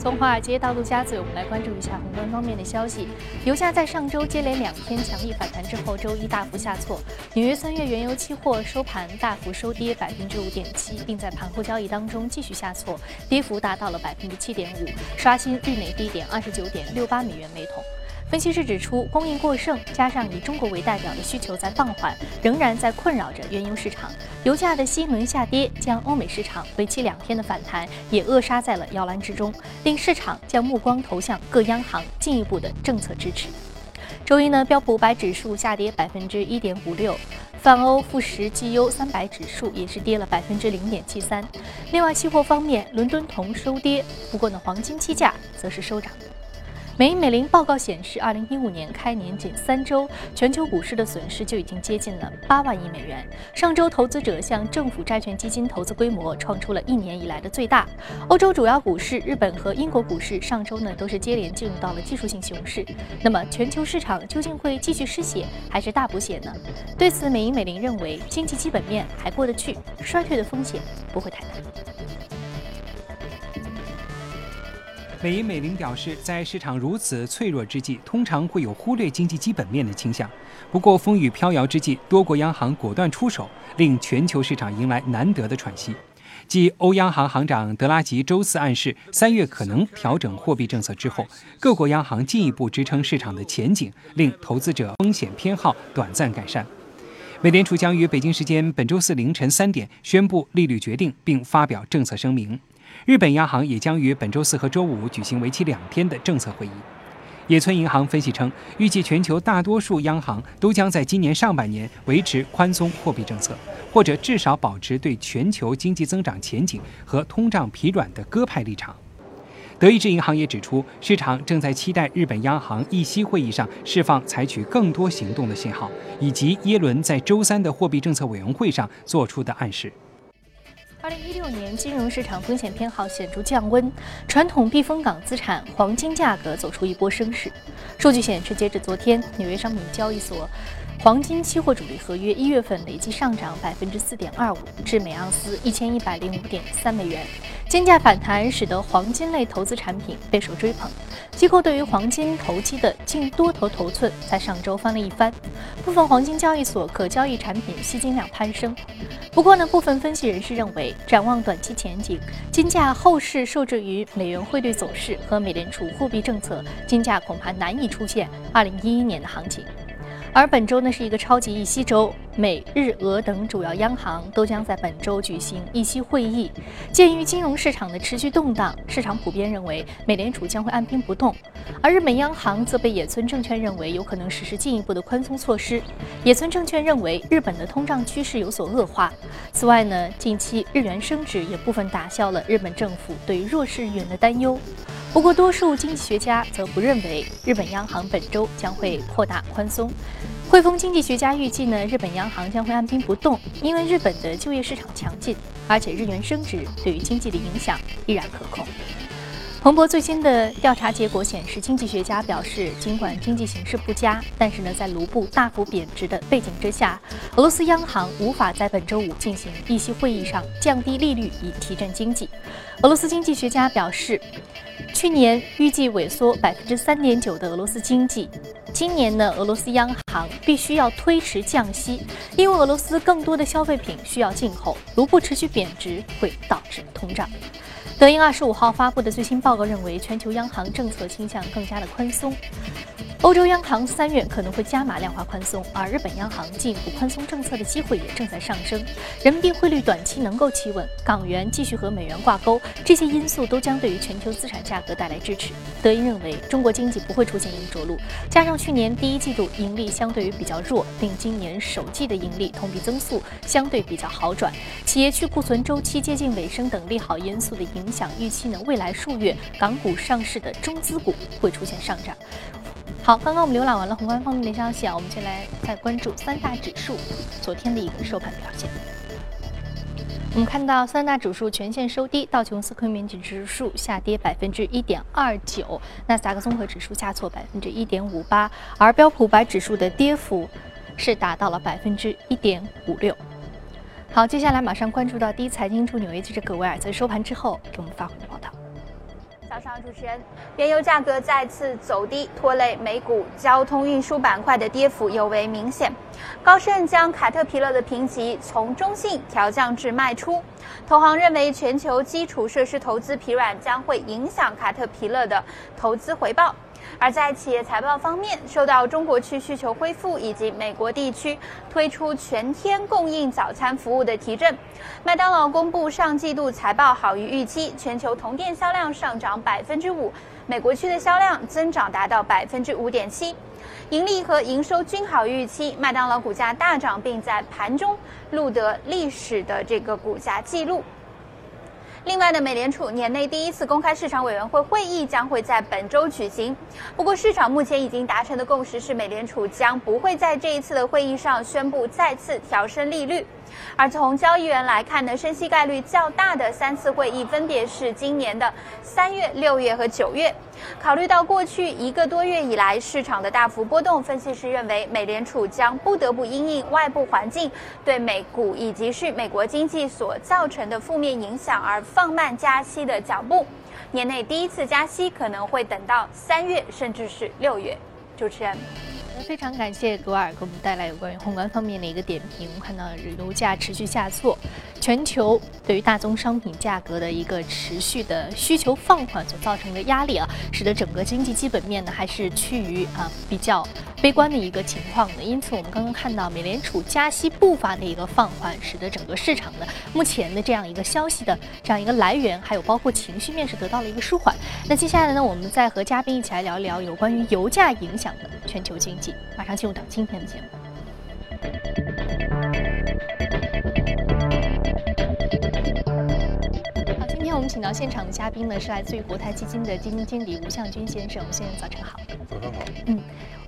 从华尔街到陆家嘴，我们来关注一下宏观方面的消息。油价在上周接连两天强力反弹之后，周一大幅下挫。纽约三月原油期货收盘大幅收跌百分之五点七，并在盘后交易当中继续下挫，跌幅达到了百分之七点五，刷新日内低点二十九点六八美元每桶。分析师指出，供应过剩加上以中国为代表的需求在放缓，仍然在困扰着原油市场。油价的新一轮下跌，将欧美市场为期两天的反弹也扼杀在了摇篮之中，令市场将目光投向各央行进一步的政策支持。周一呢，标普五百指数下跌百分之一点五六，泛欧富时绩优三百指数也是跌了百分之零点七三。另外，期货方面，伦敦铜收跌，不过呢，黄金期价则是收涨。美银美林报告显示，二零一五年开年仅三周，全球股市的损失就已经接近了八万亿美元。上周，投资者向政府债券基金投资规模创出了一年以来的最大。欧洲主要股市、日本和英国股市上周呢都是接连进入到了技术性熊市。那么，全球市场究竟会继续失血还是大补血呢？对此，美银美林认为，经济基本面还过得去，衰退的风险不会太大。美银美林表示，在市场如此脆弱之际，通常会有忽略经济基本面的倾向。不过，风雨飘摇之际，多国央行果断出手，令全球市场迎来难得的喘息。继欧央行行长德拉吉周四暗示三月可能调整货币政策之后，各国央行进一步支撑市场的前景，令投资者风险偏好短暂改善。美联储将于北京时间本周四凌晨三点宣布利率决定，并发表政策声明。日本央行也将于本周四和周五举行为期两天的政策会议。野村银行分析称，预计全球大多数央行都将在今年上半年维持宽松货币政策，或者至少保持对全球经济增长前景和通胀疲软的鸽派立场。德意志银行也指出，市场正在期待日本央行议息会议上释放采取更多行动的信号，以及耶伦在周三的货币政策委员会上做出的暗示。二零一六年金融市场风险偏好显著降温，传统避风港资产黄金价格走出一波升势。数据显示，截至昨天，纽约商品交易所。黄金期货主力合约一月份累计上涨百分之四点二五，至每盎司一千一百零五点三美元。金价反弹使得黄金类投资产品备受追捧，机构对于黄金投机的净多头头寸在上周翻了一番，部分黄金交易所可交易产品吸金量攀升。不过呢，部分分析人士认为，展望短期前景，金价后市受制于美元汇率走势和美联储货币政策，金价恐怕难以出现二零一一年的行情。而本周呢是一个超级议息周，美日俄等主要央行都将在本周举行议息会议。鉴于金融市场的持续动荡，市场普遍认为美联储将会按兵不动，而日本央行则被野村证券认为有可能实施进一步的宽松措施。野村证券认为日本的通胀趋势有所恶化。此外呢，近期日元升值也部分打消了日本政府对于弱势日元的担忧。不过，多数经济学家则不认为日本央行本周将会扩大宽松。汇丰经济学家预计呢，日本央行将会按兵不动，因为日本的就业市场强劲，而且日元升值对于经济的影响依然可控。彭博最新的调查结果显示，经济学家表示，尽管经济形势不佳，但是呢，在卢布大幅贬值的背景之下，俄罗斯央行无法在本周五进行议息会议上降低利率以提振经济。俄罗斯经济学家表示，去年预计萎缩百分之三点九的俄罗斯经济，今年呢，俄罗斯央行必须要推迟降息，因为俄罗斯更多的消费品需要进口，卢布持续贬值会导致通胀。德银二十五号发布的最新报告认为，全球央行政策倾向更加的宽松。欧洲央行三月可能会加码量化宽松，而日本央行进一步宽松政策的机会也正在上升。人民币汇率短期能够企稳，港元继续和美元挂钩，这些因素都将对于全球资产价格带来支持。德银认为，中国经济不会出现硬着陆，加上去年第一季度盈利相对于比较弱，并今年首季的盈利同比增速相对比较好转，企业去库存周期接近尾声等利好因素的影影响，预期呢未来数月港股上市的中资股会出现上涨。好，刚刚我们浏览完了宏观方面的消息啊，我们先来再关注三大指数昨天的一个收盘表现。我们看到三大指数全线收低，道琼斯工业指数下跌百分之一点二九，纳斯达克综合指数下挫百分之一点五八，而标普百指数的跌幅是达到了百分之一点五六。好，接下来马上关注到第一财经驻纽约记者葛维尔在收盘之后给我们发回的报道。早上，主持人，原油价格再次走低，拖累美股交通运输板块的跌幅尤为明显。高盛将卡特皮勒的评级从中性调降至卖出。投行认为，全球基础设施投资疲软将会影响卡特皮勒的投资回报。而在企业财报方面，受到中国区需求恢复以及美国地区推出全天供应早餐服务的提振，麦当劳公布上季度财报好于预期，全球同店销量上涨百分之五，美国区的销量增长达到百分之五点七，盈利和营收均好于预期，麦当劳股价大涨，并在盘中录得历史的这个股价记录。另外呢，美联储年内第一次公开市场委员会会议将会在本周举行。不过，市场目前已经达成的共识是，美联储将不会在这一次的会议上宣布再次调升利率。而从交易员来看呢，升息概率较大的三次会议分别是今年的三月、六月和九月。考虑到过去一个多月以来市场的大幅波动，分析师认为美联储将不得不因应外部环境对美股以及是美国经济所造成的负面影响而放慢加息的脚步。年内第一次加息可能会等到三月甚至是六月。主持人。非常感谢格尔给我们带来有关于宏观方面的一个点评。我们看到油价持续下挫，全球对于大宗商品价格的一个持续的需求放缓所造成的压力啊，使得整个经济基本面呢还是趋于啊比较悲观的一个情况的。因此，我们刚刚看到美联储加息步伐的一个放缓，使得整个市场的目前的这样一个消息的这样一个来源，还有包括情绪面是得到了一个舒缓。那接下来呢，我们再和嘉宾一起来聊一聊有关于油价影响的全球经济。马上进入到今天的节目。好，今天我们请到现场的嘉宾呢，是来自于国泰基金的基金经理吴向军先生。吴先生，早晨好。嗯，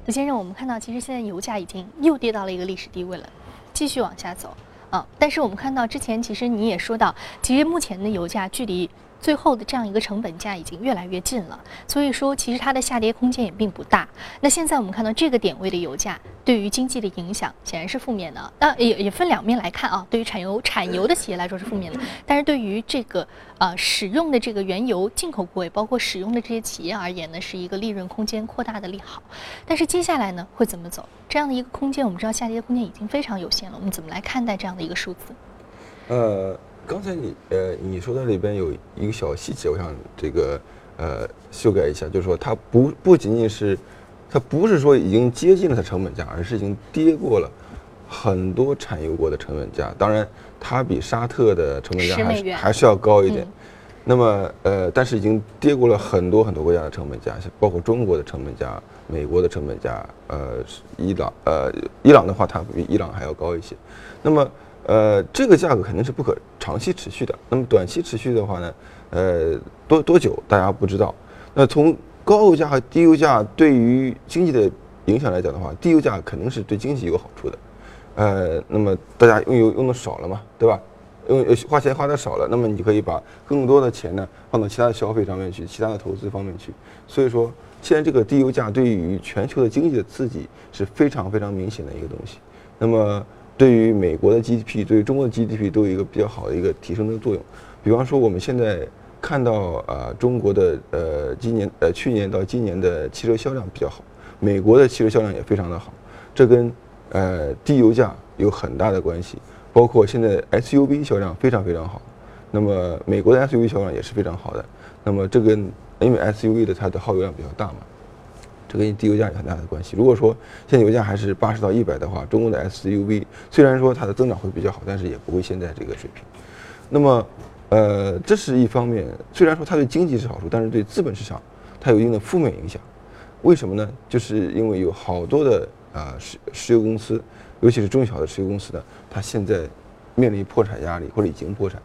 吴先生，我们看到其实现在油价已经又跌到了一个历史低位了，继续往下走啊。但是我们看到之前其实你也说到，其实目前的油价距离。最后的这样一个成本价已经越来越近了，所以说其实它的下跌空间也并不大。那现在我们看到这个点位的油价对于经济的影响显然是负面的。那也也分两面来看啊，对于产油产油的企业来说是负面的，但是对于这个呃使用的这个原油进口国，包括使用的这些企业而言呢，是一个利润空间扩大的利好。但是接下来呢会怎么走？这样的一个空间，我们知道下跌的空间已经非常有限了。我们怎么来看待这样的一个数字？呃。刚才你呃你说的里边有一个小细节，我想这个呃修改一下，就是说它不不仅仅是，它不是说已经接近了它成本价，而是已经跌过了很多产油国的成本价。当然，它比沙特的成本价还是还是要高一点。那么呃，但是已经跌过了很多很多国家的成本价，包括中国的成本价、美国的成本价，呃，伊朗呃伊朗的话，它比伊朗还要高一些。那么呃，这个价格肯定是不可长期持续的。那么短期持续的话呢，呃，多多久大家不知道。那从高油价和低油价对于经济的影响来讲的话，低油价肯定是对经济有好处的。呃，那么大家用油用的少了嘛，对吧？用花钱花的少了，那么你可以把更多的钱呢放到其他的消费上面去，其他的投资方面去。所以说，现在这个低油价对于全球的经济的刺激是非常非常明显的一个东西。那么。对于美国的 GDP，对于中国的 GDP 都有一个比较好的一个提升的作用。比方说，我们现在看到啊，中国的呃今年呃去年到今年的汽车销量比较好，美国的汽车销量也非常的好，这跟呃低油价有很大的关系。包括现在 SUV 销量非常非常好，那么美国的 SUV 销量也是非常好的。那么这跟因为 SUV 的它的耗油量比较大嘛。这跟低油价有很大的关系。如果说现在油价还是八十到一百的话，中国的 SUV 虽然说它的增长会比较好，但是也不会现在这个水平。那么，呃，这是一方面。虽然说它对经济是好处，但是对资本市场它有一定的负面影响。为什么呢？就是因为有好多的啊石石油公司，尤其是中小的石油公司呢，它现在面临破产压力或者已经破产。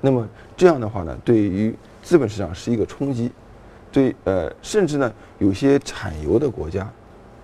那么这样的话呢，对于资本市场是一个冲击。对，呃，甚至呢，有些产油的国家，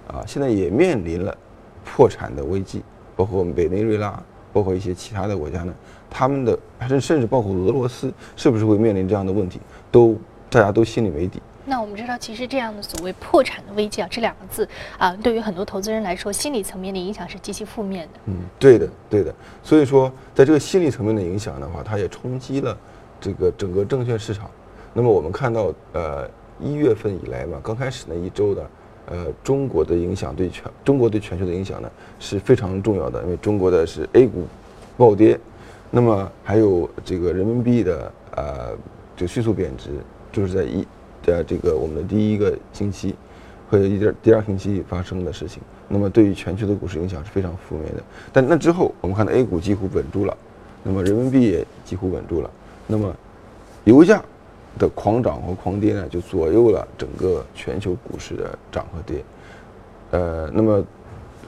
啊，现在也面临了破产的危机，包括委内瑞拉，包括一些其他的国家呢，他们的，甚甚至包括俄罗斯，是不是会面临这样的问题，都大家都心里没底。那我们知道，其实这样的所谓破产的危机啊，这两个字啊，对于很多投资人来说，心理层面的影响是极其负面的。嗯，对的，对的。所以说，在这个心理层面的影响的话，它也冲击了这个整个证券市场。那么我们看到，呃，一月份以来嘛，刚开始那一周的，呃，中国的影响对全中国对全球的影响呢是非常重要的，因为中国的是 A 股暴跌，那么还有这个人民币的呃就迅速贬值，就是在一在这个我们的第一个星期和一点第二星期发生的事情，那么对于全球的股市影响是非常负面的。但那之后，我们看到 A 股几乎稳住了，那么人民币也几乎稳住了，那么油价。的狂涨和狂跌呢，就左右了整个全球股市的涨和跌。呃，那么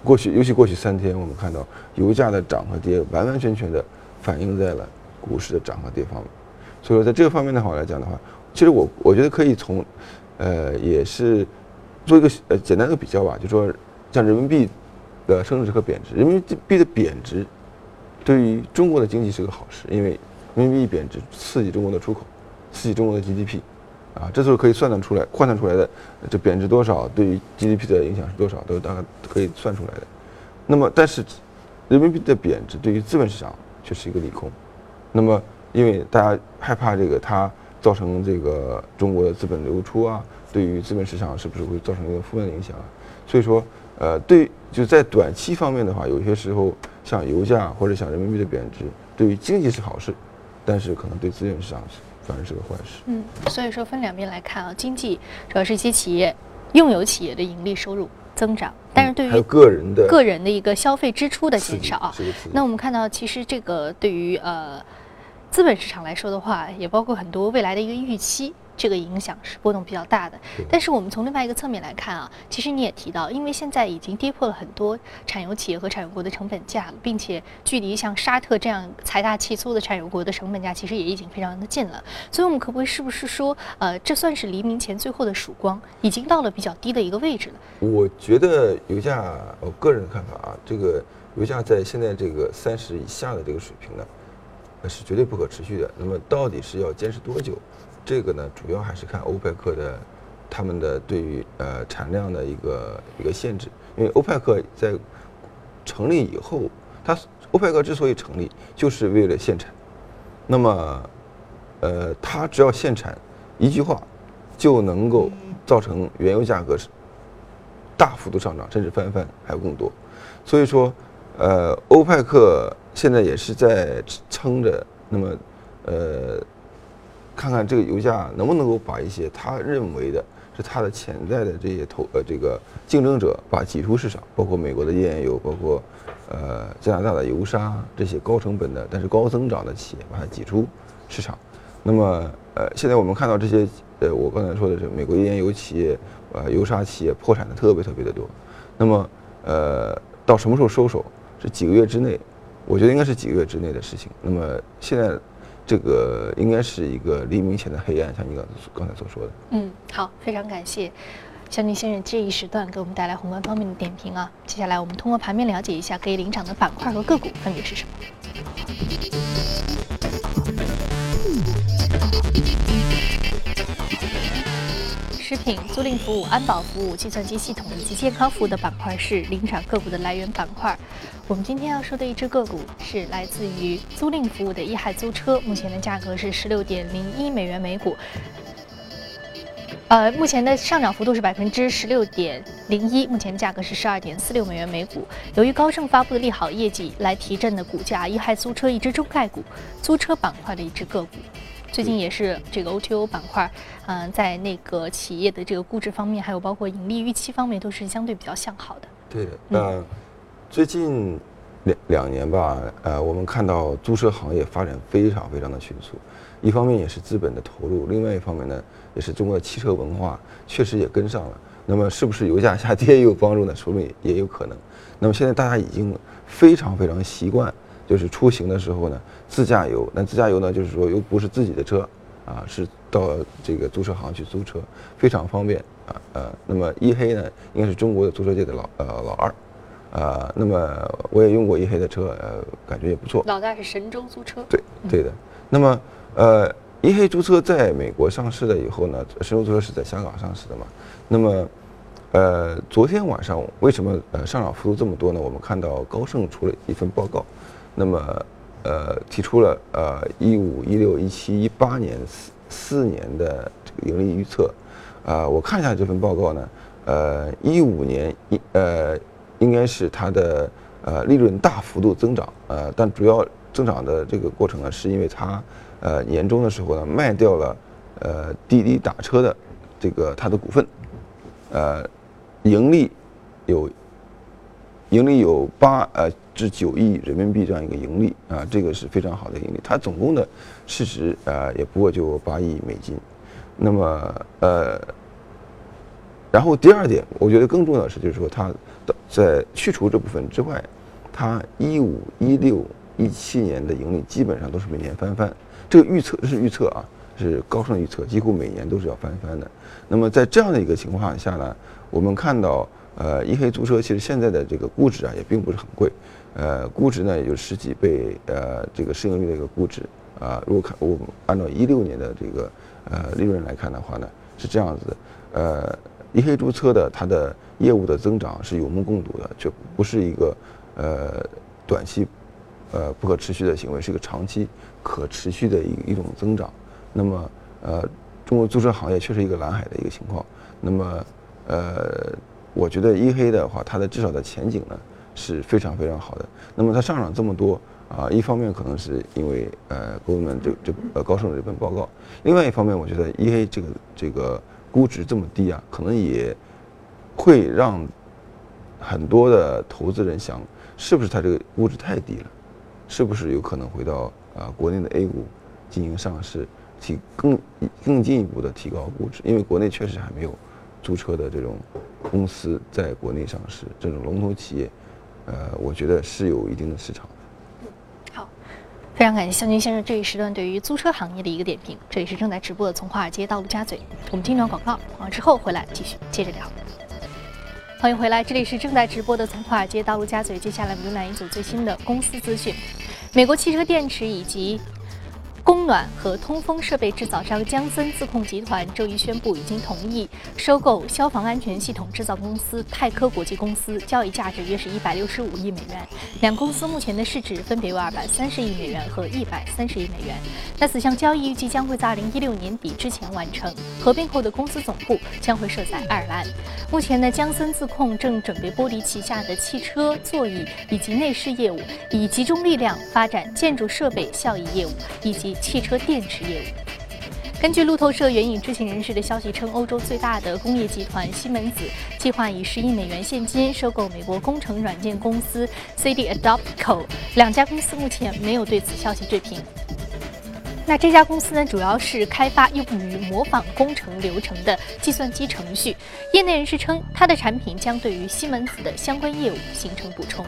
过去，尤其过去三天，我们看到油价的涨和跌完完全全的反映在了股市的涨和跌方面。所以说，在这个方面的话来讲的话，其实我我觉得可以从，呃，也是做一个呃简单的比较吧，就说像人民币的升值和贬值，人民币的贬值对于中国的经济是个好事，因为人民币贬值刺激中国的出口。刺激中国的 GDP，啊，这时候可以算得出来，换算出来的这贬值多少，对于 GDP 的影响是多少，都是大概可以算出来的。那么，但是人民币的贬值对于资本市场却是一个利空。那么，因为大家害怕这个它造成这个中国的资本流出啊，对于资本市场是不是会造成一个负面的影响啊？所以说，呃，对，就在短期方面的话，有些时候像油价或者像人民币的贬值，对于经济是好事，但是可能对资本市场是。反而是个坏事。嗯，所以说分两边来看啊，经济主要是一些企业用有企业的盈利收入增长，但是对于个人的个人的一个消费支出的减少啊。那我们看到，其实这个对于呃资本市场来说的话，也包括很多未来的一个预期。这个影响是波动比较大的，但是我们从另外一个侧面来看啊，其实你也提到，因为现在已经跌破了很多产油企业和产油国的成本价了，并且距离像沙特这样财大气粗的产油国的成本价其实也已经非常的近了，所以我们可不可以是不是说，呃，这算是黎明前最后的曙光，已经到了比较低的一个位置了？我觉得油价，我个人的看法啊，这个油价在现在这个三十以下的这个水平呢，是绝对不可持续的。那么到底是要坚持多久？这个呢，主要还是看欧佩克的他们的对于呃产量的一个一个限制，因为欧佩克在成立以后，它欧佩克之所以成立，就是为了限产。那么，呃，它只要限产，一句话就能够造成原油价格是大幅度上涨，甚至翻番还有更多。所以说，呃，欧佩克现在也是在撑着，那么，呃。看看这个油价能不能够把一些他认为的是他的潜在的这些投呃这个竞争者把挤出市场，包括美国的页岩油，包括呃加拿大的油砂这些高成本的但是高增长的企业把它挤出市场。那么呃现在我们看到这些呃我刚才说的是美国页岩油企业呃油砂企业破产的特别特别的多。那么呃到什么时候收手？是几个月之内？我觉得应该是几个月之内的事情。那么现在。这个应该是一个黎明前的黑暗，像你刚刚才所说的。嗯，好，非常感谢小宁先生这一时段给我们带来宏观方面的点评啊。接下来我们通过盘面了解一下可以领涨的板块和个股分别是什么。食品、租赁服务、安保服务、计算机系统以及健康服务的板块是领涨个股的来源板块。我们今天要说的一只个股是来自于租赁服务的易海租车，目前的价格是十六点零一美元每股。呃，目前的上涨幅度是百分之十六点零一，目前价格是十二点四六美元每股。由于高盛发布的利好业绩来提振的股价，易海租车一只中概股，租车板块的一只个股。最近也是这个 OTO 板块，嗯，在那个企业的这个估值方面，还有包括盈利预期方面，都是相对比较向好的。对的，那最近两两年吧，呃，我们看到租车行业发展非常非常的迅速，一方面也是资本的投入，另外一方面呢，也是中国的汽车文化确实也跟上了。那么是不是油价下跌也有帮助呢？说不定也有可能。那么现在大家已经非常非常习惯。就是出行的时候呢，自驾游。那自驾游呢，就是说又不是自己的车，啊，是到这个租车行去租车，非常方便啊。呃，那么一黑呢，应该是中国的租车界的老呃老二，啊，那么我也用过一黑的车，呃，感觉也不错。老大是神州租车。对，对的。那么呃，一黑租车在美国上市了以后呢，神州租车是在香港上市的嘛。那么呃，昨天晚上为什么呃上涨幅度这么多呢？我们看到高盛出了一份报告。那么，呃，提出了呃一五一六一七一八年四四年的这个盈利预测，啊，我看一下这份报告呢，呃，一五年一呃，应该是它的呃利润大幅度增长，呃，但主要增长的这个过程呢，是因为它呃年终的时候呢卖掉了呃滴滴打车的这个它的股份，呃，盈利有盈利有八呃。至九亿人民币这样一个盈利啊，这个是非常好的盈利。它总共的市值啊，也不过就八亿美金。那么呃，然后第二点，我觉得更重要的是，就是说它的在去除这部分之外，它一五、一六、一七年的盈利基本上都是每年翻番。这个预测是预测啊，是高盛预测，几乎每年都是要翻番的。那么在这样的一个情况下呢，我们看到呃，一黑租车其实现在的这个估值啊，也并不是很贵。呃，估值呢有十几倍，呃，这个市盈率的一个估值啊。如果看我们按照一六年的这个呃利润来看的话呢，是这样子的。呃，一黑注册的它的业务的增长是有目共睹的，就不是一个呃短期呃不可持续的行为，是一个长期可持续的一一种增长。那么呃，中国租车行业确实一个蓝海的一个情况。那么呃，我觉得一黑的话，它的至少的前景呢。是非常非常好的。那么它上涨这么多啊，一方面可能是因为呃，公们这这呃高盛的这份报告；另外一方面，我觉得 E A 这个这个估值这么低啊，可能也会让很多的投资人想，是不是它这个估值太低了？是不是有可能回到啊国内的 A 股进行上市，提更更进一步的提高估值？因为国内确实还没有租车的这种公司在国内上市，这种龙头企业。呃，我觉得是有一定的市场。好，非常感谢向军先生这一时段对于租车行业的一个点评。这里是正在直播的从华尔街到陆家嘴，我们听段广告，啊之后回来继续接着聊。欢迎回来，这里是正在直播的从华尔街到陆家嘴，接下来我们浏览一组最新的公司资讯。美国汽车电池以及。供暖和通风设备制造商江森自控集团周一宣布，已经同意收购消防安全系统制造公司泰科国际公司，交易价值约是一百六十五亿美元。两公司目前的市值分别为二百三十亿美元和一百三十亿美元。那此项交易预计将会在二零一六年底之前完成。合并后的公司总部将会设在爱尔兰。目前呢，江森自控正准备剥离旗下的汽车座椅以及内饰业务，以集中力量发展建筑设备效益业务以及。汽车电池业务。根据路透社援引知情人士的消息称，欧洲最大的工业集团西门子计划以十亿美元现金收购美国工程软件公司 CD Adoptco。两家公司目前没有对此消息置评。那这家公司呢，主要是开发用于模仿工程流程的计算机程序。业内人士称，它的产品将对于西门子的相关业务形成补充。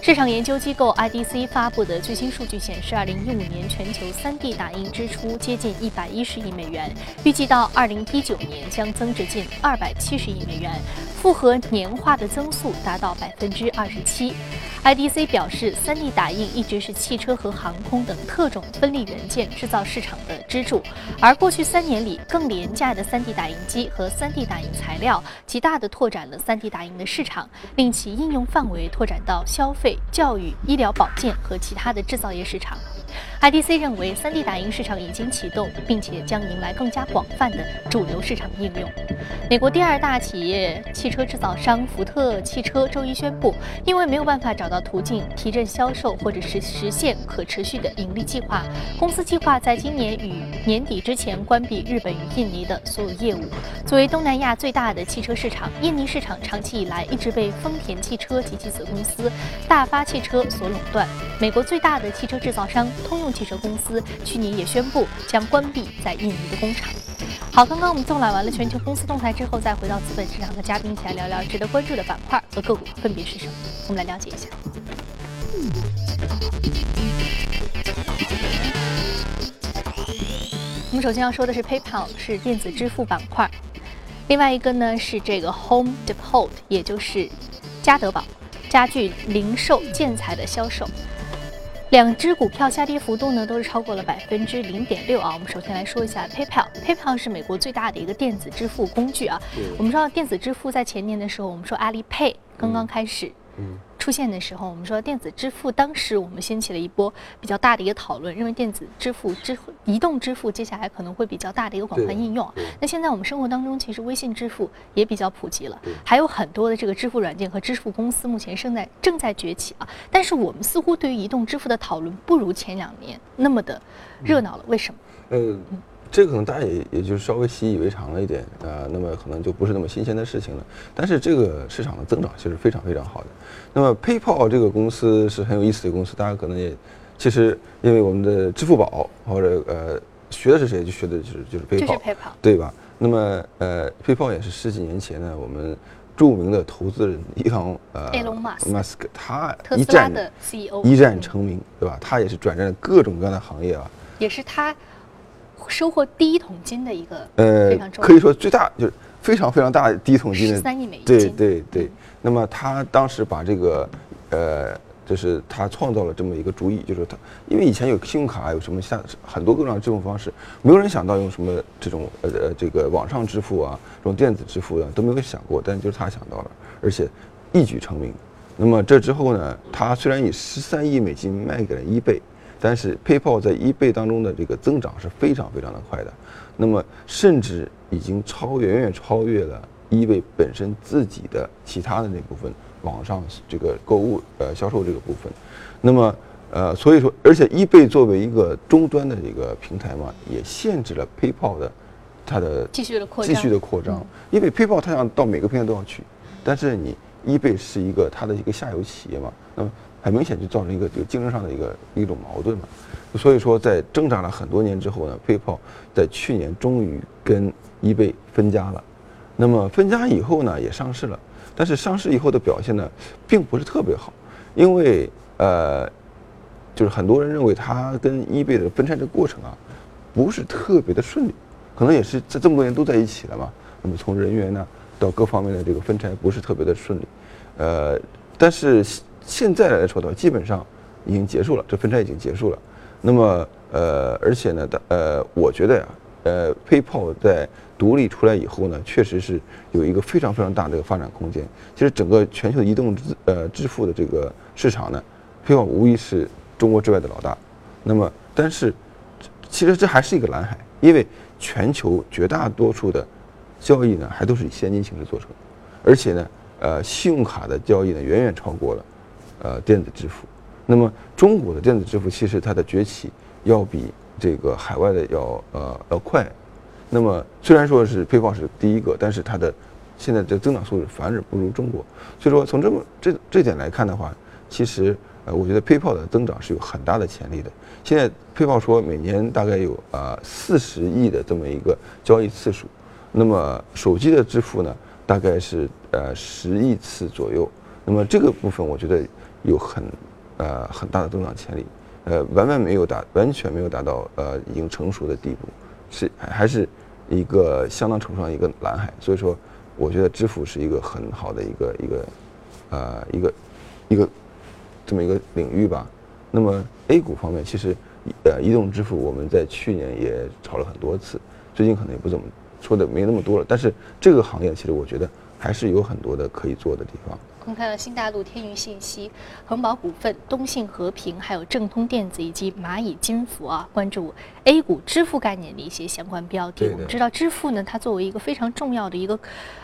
市场研究机构 IDC 发布的最新数据显示，二零一五年全球 3D 打印支出接近一百一十亿美元，预计到二零一九年将增至近二百七十亿美元，复合年化的增速达到百分之二十七。IDC 表示，3D 打印一直是汽车和航空等特种分立元件制造市场的支柱，而过去三年里，更廉价的 3D 打印机和 3D 打印材料极大地拓展了 3D 打印的市场，令其应用范围拓展到消费。教育、医疗保健和其他的制造业市场。IDC 认为，3D 打印市场已经启动，并且将迎来更加广泛的主流市场应用。美国第二大企业汽车制造商福特汽车周一宣布，因为没有办法找到途径提振销售或者是实现可持续的盈利计划，公司计划在今年与年底之前关闭日本与印尼的所有业务。作为东南亚最大的汽车市场，印尼市场长期以来一直被丰田汽车及其子公司大发汽车所垄断。美国最大的汽车制造商。通用汽车公司去年也宣布将关闭在印尼的工厂。好，刚刚我们纵览完了全球公司动态之后，再回到资本市场和嘉宾一起来聊聊值得关注的板块和个股分别是什么？我们来了解一下。我们首先要说的是 PayPal，是电子支付板块。另外一个呢是这个 Home Depot，也就是家得宝，家具零售建材的销售。两只股票下跌幅度呢，都是超过了百分之零点六啊。我们首先来说一下 PayPal，PayPal 是美国最大的一个电子支付工具啊。我们知道电子支付在前年的时候，我们说阿里 Pay 刚刚开始出现的时候，我们说电子支付，当时我们掀起了一波比较大的一个讨论，认为电子支付、支付、移动支付接下来可能会比较大的一个广泛应用。那现在我们生活当中，其实微信支付也比较普及了，还有很多的这个支付软件和支付公司目前正在正在崛起啊。但是我们似乎对于移动支付的讨论不如前两年那么的热闹了，为什么？呃。这个可能大家也也就稍微习以为常了一点啊，那么可能就不是那么新鲜的事情了。但是这个市场的增长其实非常非常好的。那么 PayPal 这个公司是很有意思的公司，大家可能也其实因为我们的支付宝或者呃学的是谁就学的就是就是 PayPal，对吧？那么呃 PayPal 也是十几年前呢，我们著名的投资人伊朗呃 Elon Musk 他一战的 CEO 一战成名，对吧？他也是转战各种各样的行业啊，也是他。收获第一桶金的一个呃，可以说最大就是非常非常大的第一桶金的三亿美金。对对对。那么他当时把这个呃，就是他创造了这么一个主意，就是他因为以前有信用卡，有什么像很多各种支付方式，没有人想到用什么这种呃呃这个网上支付啊，这种电子支付啊都没有想过，但就是他想到了，而且一举成名。那么这之后呢，他虽然以十三亿美金卖给了一倍。但是 PayPal 在 eBay 当中的这个增长是非常非常的快的，那么甚至已经超远远超越了 eBay 本身自己的其他的那部分网上这个购物呃销售这个部分，那么呃所以说，而且 eBay 作为一个终端的这个平台嘛，也限制了 PayPal 的它的继续的扩张，继续的扩张，因为 PayPal 它想到每个平台都要去，但是你 eBay 是一个它的一个下游企业嘛，那么。很明显就造成一个这个竞争上的一个一种矛盾嘛，所以说在挣扎了很多年之后呢，PayPal 在去年终于跟 eBay 分家了。那么分家以后呢，也上市了，但是上市以后的表现呢，并不是特别好，因为呃，就是很多人认为它跟 eBay 的分拆的过程啊，不是特别的顺利，可能也是在这么多年都在一起了嘛。那么从人员呢到各方面的这个分拆不是特别的顺利，呃，但是。现在来说的话，基本上已经结束了，这分拆已经结束了。那么，呃，而且呢，呃，我觉得呀，呃，PayPal 在独立出来以后呢，确实是有一个非常非常大的一个发展空间。其实整个全球移动支呃支付的这个市场呢，PayPal 无疑是中国之外的老大。那么，但是其实这还是一个蓝海，因为全球绝大多数的交易呢，还都是以现金形式做成，而且呢，呃，信用卡的交易呢，远远超过了。呃，电子支付，那么中国的电子支付其实它的崛起要比这个海外的要呃要快。那么虽然说是 PayPal 是第一个，但是它的现在的增长速度反而不如中国。所以说从这么这这点来看的话，其实呃我觉得 PayPal 的增长是有很大的潜力的。现在 PayPal 说每年大概有啊四十亿的这么一个交易次数，那么手机的支付呢大概是呃十亿次左右。那么这个部分我觉得。有很，呃很大的增长潜力，呃完完没有达完全没有达到呃已经成熟的地步，是还是一个相当成熟的一个蓝海，所以说我觉得支付是一个很好的一个一个，呃一个一个这么一个领域吧。那么 A 股方面，其实呃移动支付我们在去年也炒了很多次，最近可能也不怎么说的没那么多了，但是这个行业其实我觉得还是有很多的可以做的地方。我们看到新大陆、天娱信息、恒宝股份、东信和平，还有正通电子以及蚂蚁金服啊，关注 A 股支付概念的一些相关标的。我们知道支付呢，它作为一个非常重要的一个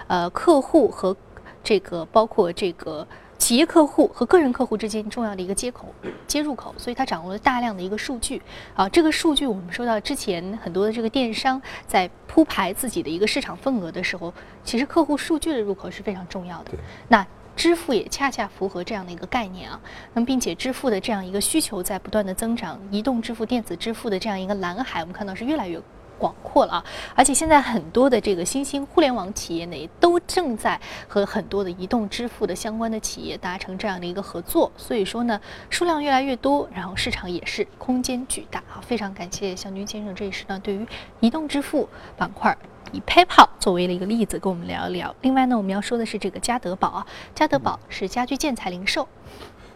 呃客户和这个包括这个企业客户和个人客户之间重要的一个接口、接入口，所以它掌握了大量的一个数据啊。这个数据我们说到之前很多的这个电商在铺排自己的一个市场份额的时候，其实客户数据的入口是非常重要的。那支付也恰恰符合这样的一个概念啊，那么并且支付的这样一个需求在不断的增长，移动支付、电子支付的这样一个蓝海，我们看到是越来越广阔了啊！而且现在很多的这个新兴互联网企业呢，也都正在和很多的移动支付的相关的企业达成这样的一个合作，所以说呢，数量越来越多，然后市场也是空间巨大啊！非常感谢向军先生这一时段对于移动支付板块。以 PayPal 作为了一个例子，跟我们聊一聊。另外呢，我们要说的是这个家得宝啊，家得宝是家居建材零售。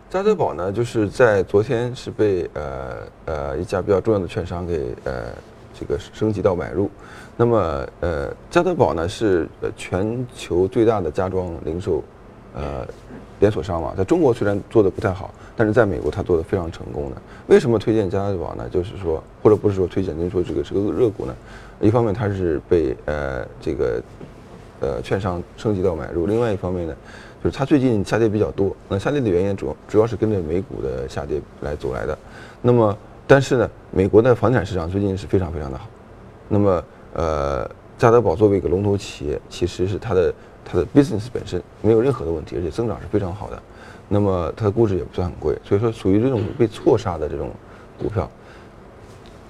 家得宝呢，就是在昨天是被呃呃一家比较重要的券商给呃这个升级到买入。那么呃家得宝呢是呃全球最大的家装零售呃连锁商嘛，在中国虽然做的不太好，但是在美国它做的非常成功的。为什么推荐家得宝呢？就是说，或者不是说推荐，您说这个是个热股呢？一方面它是被呃这个呃券商升级到买入，另外一方面呢，就是它最近下跌比较多。那下跌的原因主要主要是跟着美股的下跌来走来的。那么但是呢，美国的房地产市场最近是非常非常的好。那么呃，家得宝作为一个龙头企业，其实是它的它的 business 本身没有任何的问题，而且增长是非常好的。那么它的估值也不算很贵，所以说属于这种被错杀的这种股票。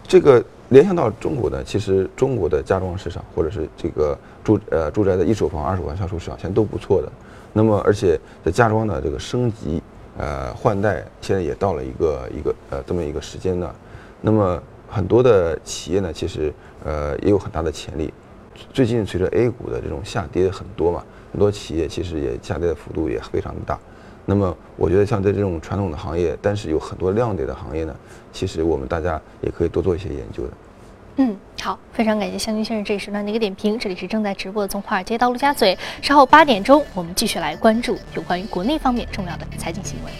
这个联想到中国呢，其实中国的家装市场或者是这个住呃住宅的一手房、二手房销售市场现在都不错的。那么而且在家装的这个升级呃换代，现在也到了一个一个呃这么一个时间呢。那么很多的企业呢，其实呃也有很大的潜力。最近随着 A 股的这种下跌很多嘛，很多企业其实也下跌的幅度也非常的大。那么我觉得像在这种传统的行业，但是有很多亮点的行业呢，其实我们大家也可以多做一些研究的。嗯，好，非常感谢向军先生这一时段的一个点评。这里是正在直播的从华尔街到陆家嘴，稍后八点钟我们继续来关注有关于国内方面重要的财经新闻。